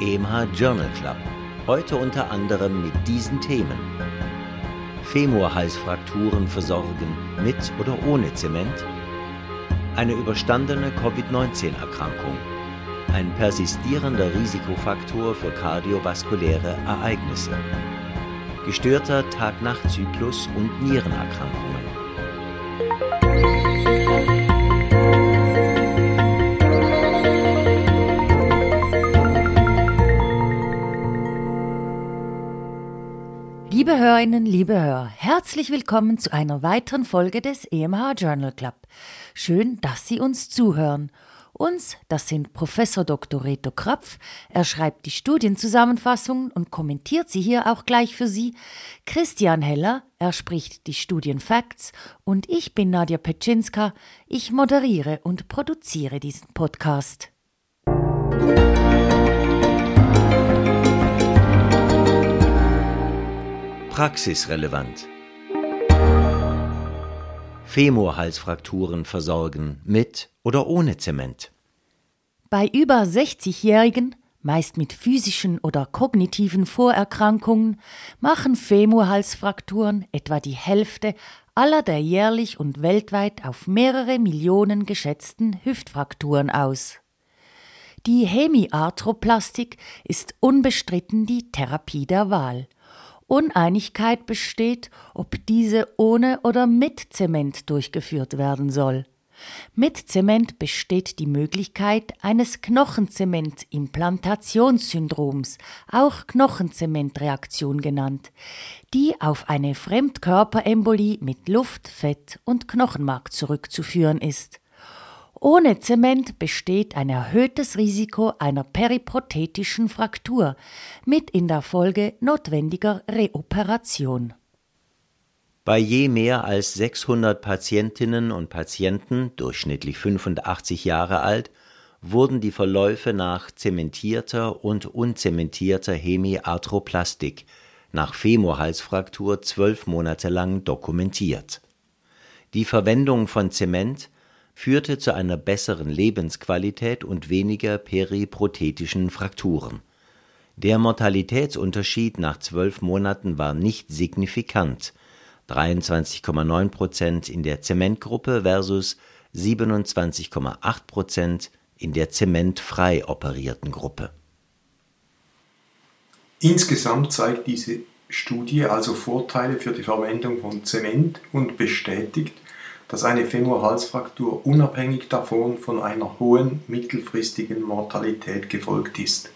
EMA Journal Club. Heute unter anderem mit diesen Themen. Femorhalsfrakturen versorgen mit oder ohne Zement. Eine überstandene Covid-19-Erkrankung. Ein persistierender Risikofaktor für kardiovaskuläre Ereignisse. Gestörter Tag-Nacht-Zyklus und Nierenerkrankungen. Hörerinnen, liebe Hörer, herzlich willkommen zu einer weiteren Folge des EMH Journal Club. Schön, dass Sie uns zuhören. Uns, das sind Professor Dr. Reto Krapf, er schreibt die Studienzusammenfassungen und kommentiert sie hier auch gleich für Sie. Christian Heller, er spricht die Studienfacts und ich bin Nadja Petschinska, ich moderiere und produziere diesen Podcast. Praxisrelevant. Femorhalsfrakturen versorgen mit oder ohne Zement. Bei über 60-Jährigen, meist mit physischen oder kognitiven Vorerkrankungen, machen Femorhalsfrakturen etwa die Hälfte aller der jährlich und weltweit auf mehrere Millionen geschätzten Hüftfrakturen aus. Die Hemiarthroplastik ist unbestritten die Therapie der Wahl. Uneinigkeit besteht, ob diese ohne oder mit Zement durchgeführt werden soll. Mit Zement besteht die Möglichkeit eines Knochenzementimplantationssyndroms, auch Knochenzementreaktion genannt, die auf eine Fremdkörperembolie mit Luft, Fett und Knochenmark zurückzuführen ist. Ohne Zement besteht ein erhöhtes Risiko einer periprothetischen Fraktur mit in der Folge notwendiger Reoperation. Bei je mehr als 600 Patientinnen und Patienten, durchschnittlich 85 Jahre alt, wurden die Verläufe nach zementierter und unzementierter Hemiarthroplastik nach Femorhalsfraktur zwölf Monate lang dokumentiert. Die Verwendung von Zement führte zu einer besseren Lebensqualität und weniger periprothetischen Frakturen. Der Mortalitätsunterschied nach zwölf Monaten war nicht signifikant, 23,9 Prozent in der Zementgruppe versus 27,8 Prozent in der zementfrei operierten Gruppe. Insgesamt zeigt diese Studie also Vorteile für die Verwendung von Zement und bestätigt, dass eine Femorhalsfraktur unabhängig davon von einer hohen mittelfristigen Mortalität gefolgt ist.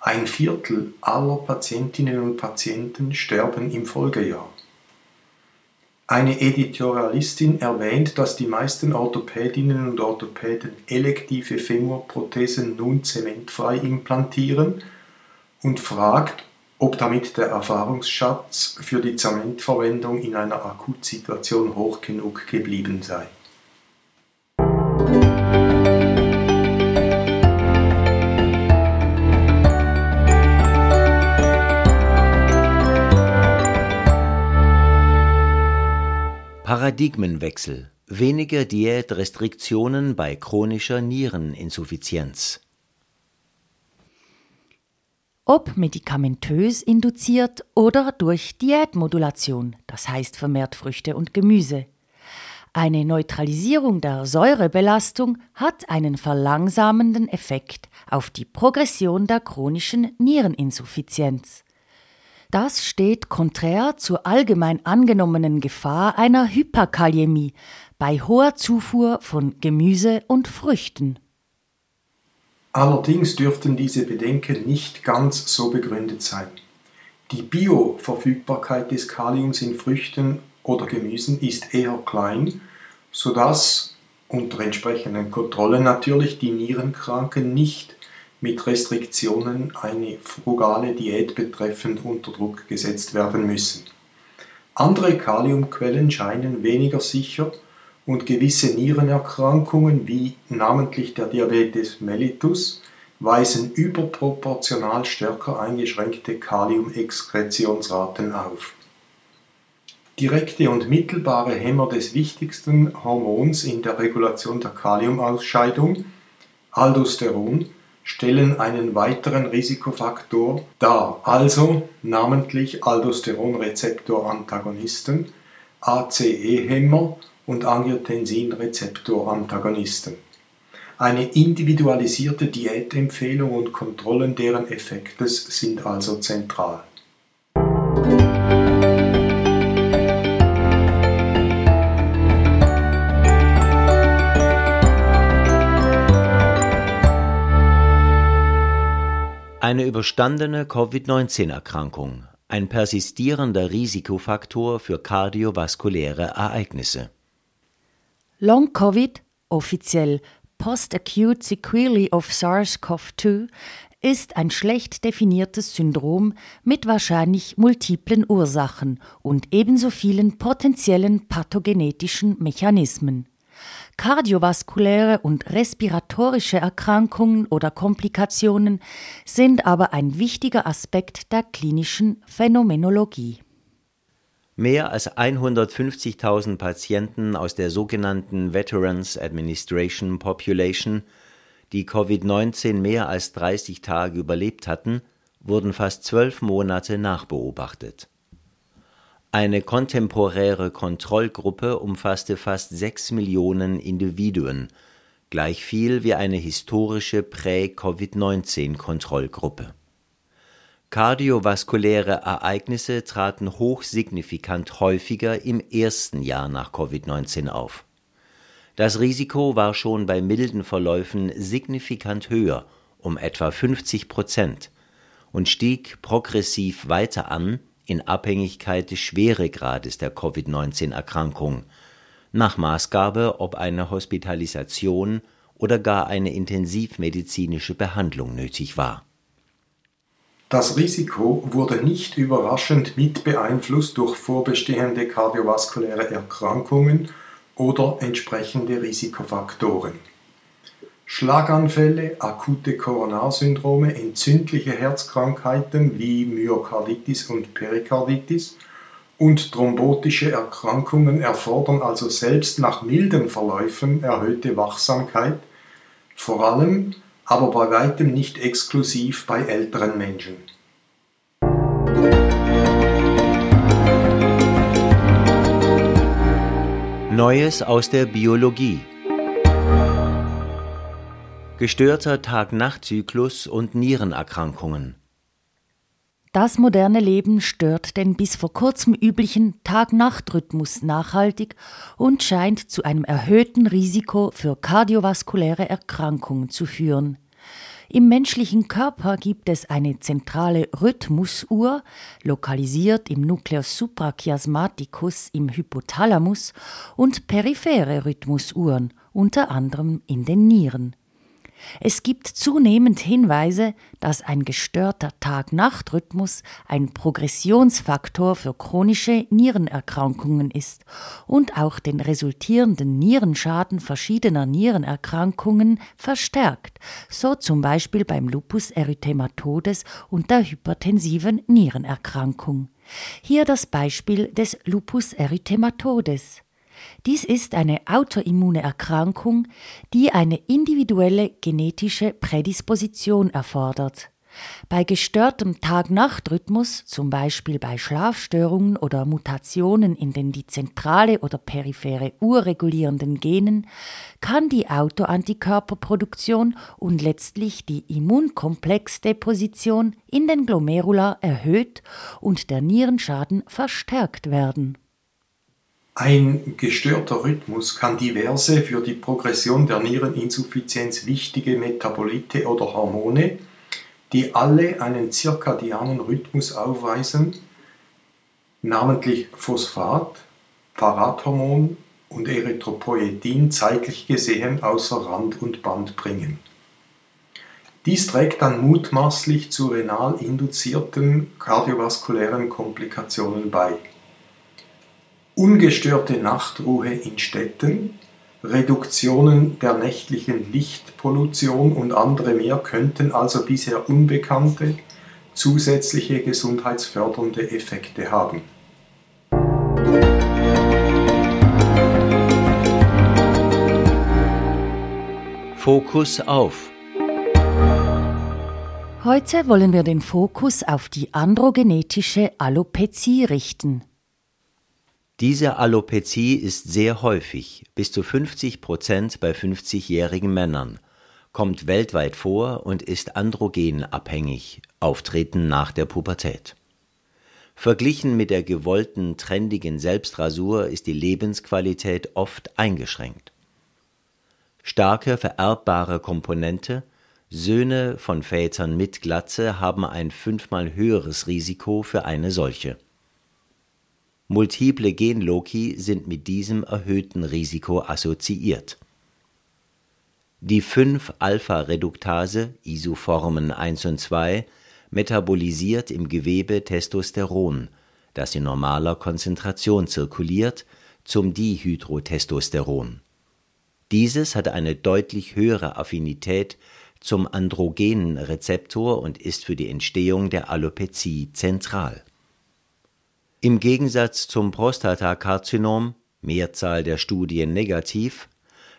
Ein Viertel aller Patientinnen und Patienten sterben im Folgejahr. Eine Editorialistin erwähnt, dass die meisten Orthopädinnen und Orthopäden elektive Femurprothesen nun zementfrei implantieren und fragt, ob damit der Erfahrungsschatz für die Zementverwendung in einer Akutsituation hoch genug geblieben sei. Paradigmenwechsel. Weniger Diätrestriktionen bei chronischer Niereninsuffizienz ob medikamentös induziert oder durch Diätmodulation, das heißt vermehrt Früchte und Gemüse. Eine Neutralisierung der Säurebelastung hat einen verlangsamenden Effekt auf die Progression der chronischen Niereninsuffizienz. Das steht konträr zur allgemein angenommenen Gefahr einer Hyperkaliämie bei hoher Zufuhr von Gemüse und Früchten. Allerdings dürften diese Bedenken nicht ganz so begründet sein. Die Bioverfügbarkeit des Kaliums in Früchten oder Gemüsen ist eher klein, sodass unter entsprechenden Kontrollen natürlich die Nierenkranken nicht mit Restriktionen eine frugale Diät betreffend unter Druck gesetzt werden müssen. Andere Kaliumquellen scheinen weniger sicher und gewisse Nierenerkrankungen wie namentlich der Diabetes mellitus weisen überproportional stärker eingeschränkte Kaliumexkretionsraten auf. Direkte und mittelbare Hämmer des wichtigsten Hormons in der Regulation der Kaliumausscheidung, Aldosteron stellen einen weiteren Risikofaktor dar, also namentlich Aldosteronrezeptorantagonisten, ACE-Hämmer und Angiotensinrezeptorantagonisten. Eine individualisierte Diätempfehlung und Kontrollen deren Effektes sind also zentral. Eine überstandene Covid-19-Erkrankung, ein persistierender Risikofaktor für kardiovaskuläre Ereignisse. Long-Covid, offiziell Post-Acute Sequelae of SARS-CoV-2, ist ein schlecht definiertes Syndrom mit wahrscheinlich multiplen Ursachen und ebenso vielen potenziellen pathogenetischen Mechanismen. Kardiovaskuläre und respiratorische Erkrankungen oder Komplikationen sind aber ein wichtiger Aspekt der klinischen Phänomenologie. Mehr als 150.000 Patienten aus der sogenannten Veterans Administration Population, die Covid-19 mehr als 30 Tage überlebt hatten, wurden fast zwölf Monate nachbeobachtet. Eine kontemporäre Kontrollgruppe umfasste fast sechs Millionen Individuen, gleich viel wie eine historische Prä-Covid-19-Kontrollgruppe. Kardiovaskuläre Ereignisse traten hochsignifikant häufiger im ersten Jahr nach Covid-19 auf. Das Risiko war schon bei milden Verläufen signifikant höher, um etwa 50 Prozent, und stieg progressiv weiter an in Abhängigkeit des Schweregrades der Covid-19-Erkrankung, nach Maßgabe, ob eine Hospitalisation oder gar eine intensivmedizinische Behandlung nötig war. Das Risiko wurde nicht überraschend mit beeinflusst durch vorbestehende kardiovaskuläre Erkrankungen oder entsprechende Risikofaktoren. Schlaganfälle, akute Koronarsyndrome, entzündliche Herzkrankheiten wie Myokarditis und Perikarditis und thrombotische Erkrankungen erfordern also selbst nach milden Verläufen erhöhte Wachsamkeit, vor allem, aber bei weitem nicht exklusiv bei älteren Menschen. Neues aus der Biologie gestörter Tag-Nacht-Zyklus und Nierenerkrankungen. Das moderne Leben stört den bis vor kurzem üblichen Tag-Nacht-Rhythmus nachhaltig und scheint zu einem erhöhten Risiko für kardiovaskuläre Erkrankungen zu führen. Im menschlichen Körper gibt es eine zentrale Rhythmusuhr, lokalisiert im Nucleus suprachiasmaticus im Hypothalamus, und periphere Rhythmusuhren, unter anderem in den Nieren. Es gibt zunehmend Hinweise, dass ein gestörter Tag-Nacht-Rhythmus ein Progressionsfaktor für chronische Nierenerkrankungen ist und auch den resultierenden Nierenschaden verschiedener Nierenerkrankungen verstärkt, so zum Beispiel beim Lupus erythematodes und der hypertensiven Nierenerkrankung. Hier das Beispiel des Lupus erythematodes. Dies ist eine autoimmune Erkrankung, die eine individuelle genetische Prädisposition erfordert. Bei gestörtem Tag-Nacht-Rhythmus, zum Beispiel bei Schlafstörungen oder Mutationen in den die zentrale oder periphere Uhr regulierenden Genen, kann die Autoantikörperproduktion und letztlich die Immunkomplexdeposition in den Glomerula erhöht und der Nierenschaden verstärkt werden. Ein gestörter Rhythmus kann diverse für die Progression der Niereninsuffizienz wichtige Metabolite oder Hormone, die alle einen zirkadianen Rhythmus aufweisen, namentlich Phosphat, Parathormon und Erythropoietin zeitlich gesehen außer Rand und Band bringen. Dies trägt dann mutmaßlich zu renal induzierten kardiovaskulären Komplikationen bei ungestörte Nachtruhe in Städten, Reduktionen der nächtlichen Lichtpollution und andere mehr könnten also bisher unbekannte zusätzliche gesundheitsfördernde Effekte haben. Fokus auf. Heute wollen wir den Fokus auf die androgenetische Alopezie richten. Diese Alopezie ist sehr häufig, bis zu 50 Prozent bei 50-jährigen Männern, kommt weltweit vor und ist androgenabhängig, auftreten nach der Pubertät. Verglichen mit der gewollten, trendigen Selbstrasur ist die Lebensqualität oft eingeschränkt. Starke vererbbare Komponente, Söhne von Vätern mit Glatze haben ein fünfmal höheres Risiko für eine solche. Multiple Genloki sind mit diesem erhöhten Risiko assoziiert. Die 5-Alpha-Reduktase, Isoformen 1 und 2, metabolisiert im Gewebe Testosteron, das in normaler Konzentration zirkuliert, zum Dihydrotestosteron. Dieses hat eine deutlich höhere Affinität zum androgenen Rezeptor und ist für die Entstehung der Alopezie zentral. Im Gegensatz zum Prostatakarzinom, Mehrzahl der Studien negativ,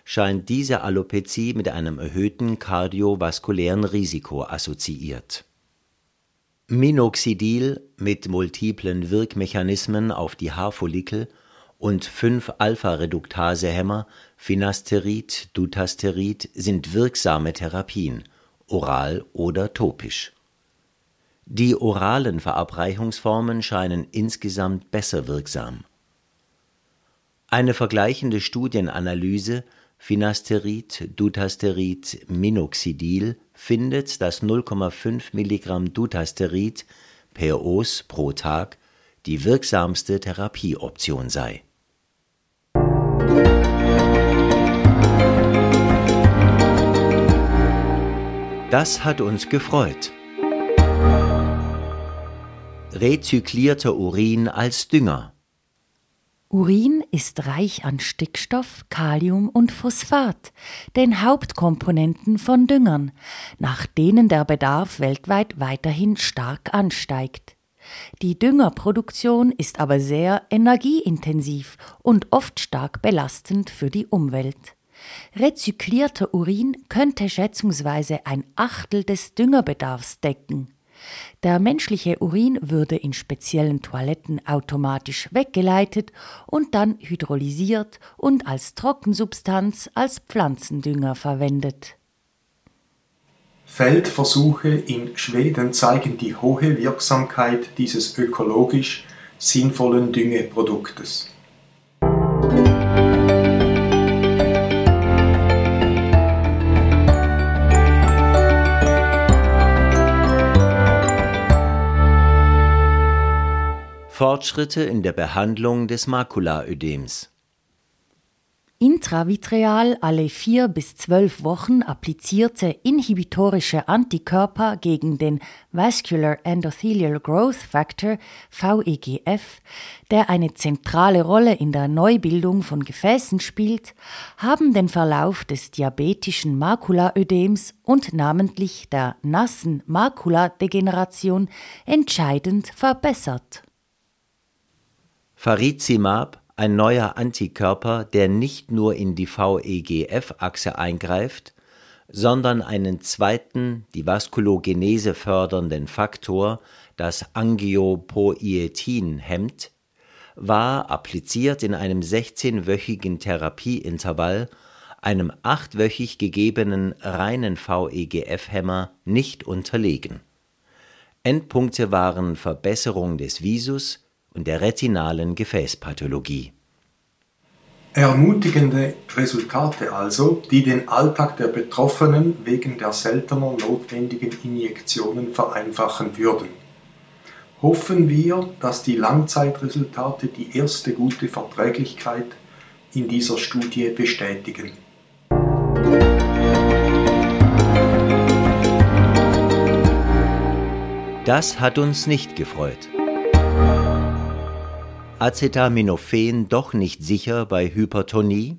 scheint diese Alopezie mit einem erhöhten kardiovaskulären Risiko assoziiert. Minoxidil mit multiplen Wirkmechanismen auf die Haarfollikel und 5-Alpha-Reduktase-Hämmer, Finasterid, Dutasterid sind wirksame Therapien, oral oder topisch. Die oralen Verabreichungsformen scheinen insgesamt besser wirksam. Eine vergleichende Studienanalyse Finasterid, Dutasterid, Minoxidil findet, dass 0,5 Milligramm Dutasterid per Os pro Tag die wirksamste Therapieoption sei. Das hat uns gefreut. Rezyklierter Urin als Dünger. Urin ist reich an Stickstoff, Kalium und Phosphat, den Hauptkomponenten von Düngern, nach denen der Bedarf weltweit weiterhin stark ansteigt. Die Düngerproduktion ist aber sehr energieintensiv und oft stark belastend für die Umwelt. Rezyklierter Urin könnte schätzungsweise ein Achtel des Düngerbedarfs decken. Der menschliche Urin würde in speziellen Toiletten automatisch weggeleitet und dann hydrolysiert und als Trockensubstanz als Pflanzendünger verwendet. Feldversuche in Schweden zeigen die hohe Wirksamkeit dieses ökologisch sinnvollen Düngeproduktes. Fortschritte in der Behandlung des Makulaödems Intravitreal alle vier bis zwölf Wochen applizierte inhibitorische Antikörper gegen den Vascular Endothelial Growth Factor VEGF, der eine zentrale Rolle in der Neubildung von Gefäßen spielt, haben den Verlauf des diabetischen Makulaödems und namentlich der nassen Makuladegeneration entscheidend verbessert. Farizimab ein neuer Antikörper, der nicht nur in die VEGF-Achse eingreift, sondern einen zweiten, die Vaskulogenese fördernden Faktor, das Angiopoietin, hemmt, war appliziert in einem 16-wöchigen Therapieintervall einem achtwöchig gegebenen reinen VEGF-Hämmer nicht unterlegen. Endpunkte waren Verbesserung des Visus, und der retinalen Gefäßpathologie. Ermutigende Resultate also, die den Alltag der Betroffenen wegen der seltener notwendigen Injektionen vereinfachen würden. Hoffen wir, dass die Langzeitresultate die erste gute Verträglichkeit in dieser Studie bestätigen. Das hat uns nicht gefreut. Acetaminophen doch nicht sicher bei Hypertonie?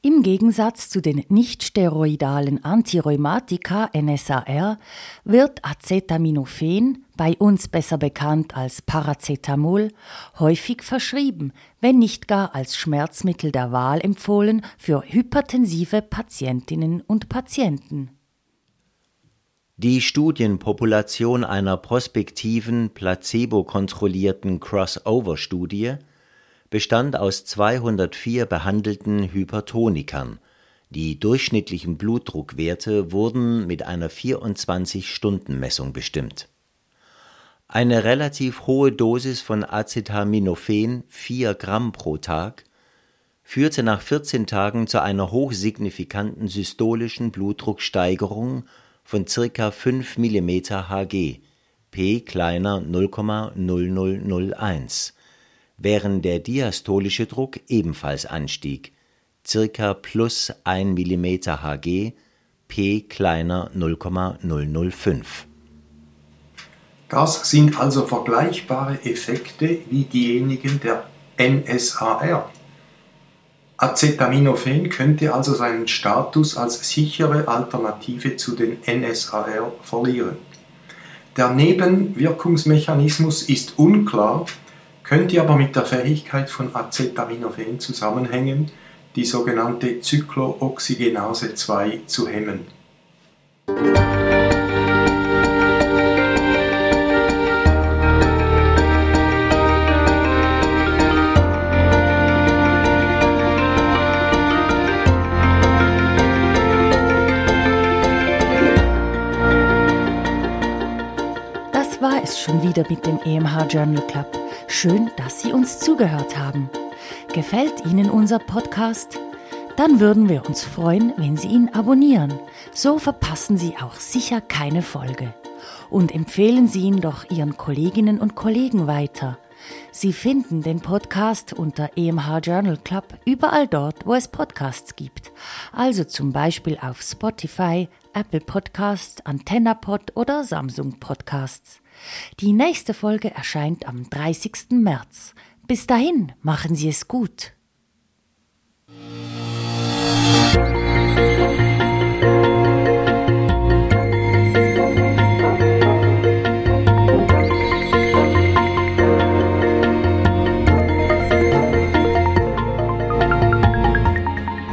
Im Gegensatz zu den nichtsteroidalen Antirheumatika NSAR wird Acetaminophen, bei uns besser bekannt als Paracetamol, häufig verschrieben, wenn nicht gar als Schmerzmittel der Wahl empfohlen für hypertensive Patientinnen und Patienten. Die Studienpopulation einer prospektiven, placebo-kontrollierten Crossover-Studie bestand aus 204 behandelten Hypertonikern, die durchschnittlichen Blutdruckwerte wurden mit einer 24-Stunden-Messung bestimmt. Eine relativ hohe Dosis von Acetaminophen (4 Gramm pro Tag) führte nach 14 Tagen zu einer hochsignifikanten systolischen Blutdrucksteigerung von ca. 5 mm Hg (p kleiner 0,0001 während der diastolische Druck ebenfalls anstieg, circa plus 1 mm Hg, p kleiner 0,005. Das sind also vergleichbare Effekte wie diejenigen der NSAR. Acetaminophen könnte also seinen Status als sichere Alternative zu den NSAR verlieren. Der Nebenwirkungsmechanismus ist unklar, könnte aber mit der Fähigkeit von Acetaminophen zusammenhängen, die sogenannte Zyklooxygenase 2 zu hemmen. Schon wieder mit dem EMH Journal Club. Schön, dass Sie uns zugehört haben. Gefällt Ihnen unser Podcast? Dann würden wir uns freuen, wenn Sie ihn abonnieren. So verpassen Sie auch sicher keine Folge. Und empfehlen Sie ihn doch Ihren Kolleginnen und Kollegen weiter. Sie finden den Podcast unter EMH Journal Club überall dort, wo es Podcasts gibt. Also zum Beispiel auf Spotify, Apple Podcast, AntennaPod oder Samsung Podcasts. Die nächste Folge erscheint am 30. März. Bis dahin, machen Sie es gut.